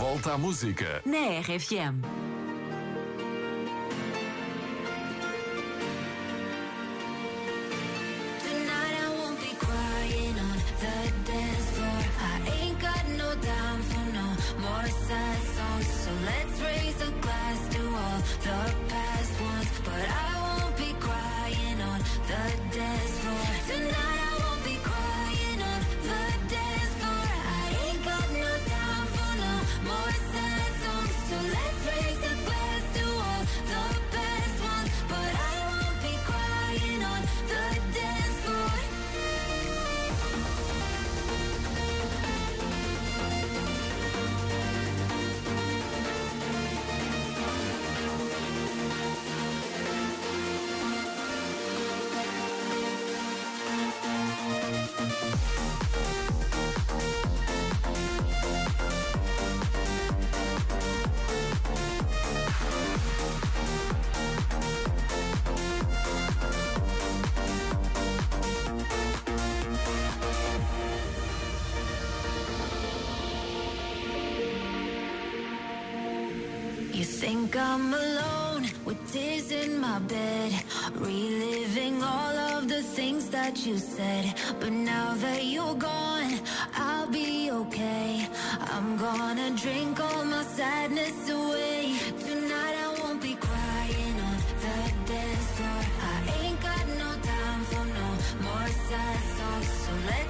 Volta à música na RFM. More so let's think I'm alone with tears in my bed, reliving all of the things that you said. But now that you're gone, I'll be okay. I'm gonna drink all my sadness away. Tonight I won't be crying on the dance floor. I ain't got no time for no more sad songs. So let's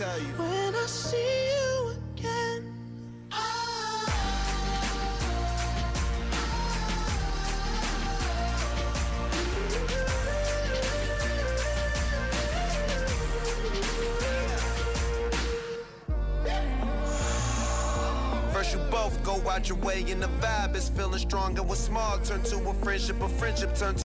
tell you. When I see you again. First you both go out your way and the vibe is feeling strong and what's small turn to a friendship, a friendship turn to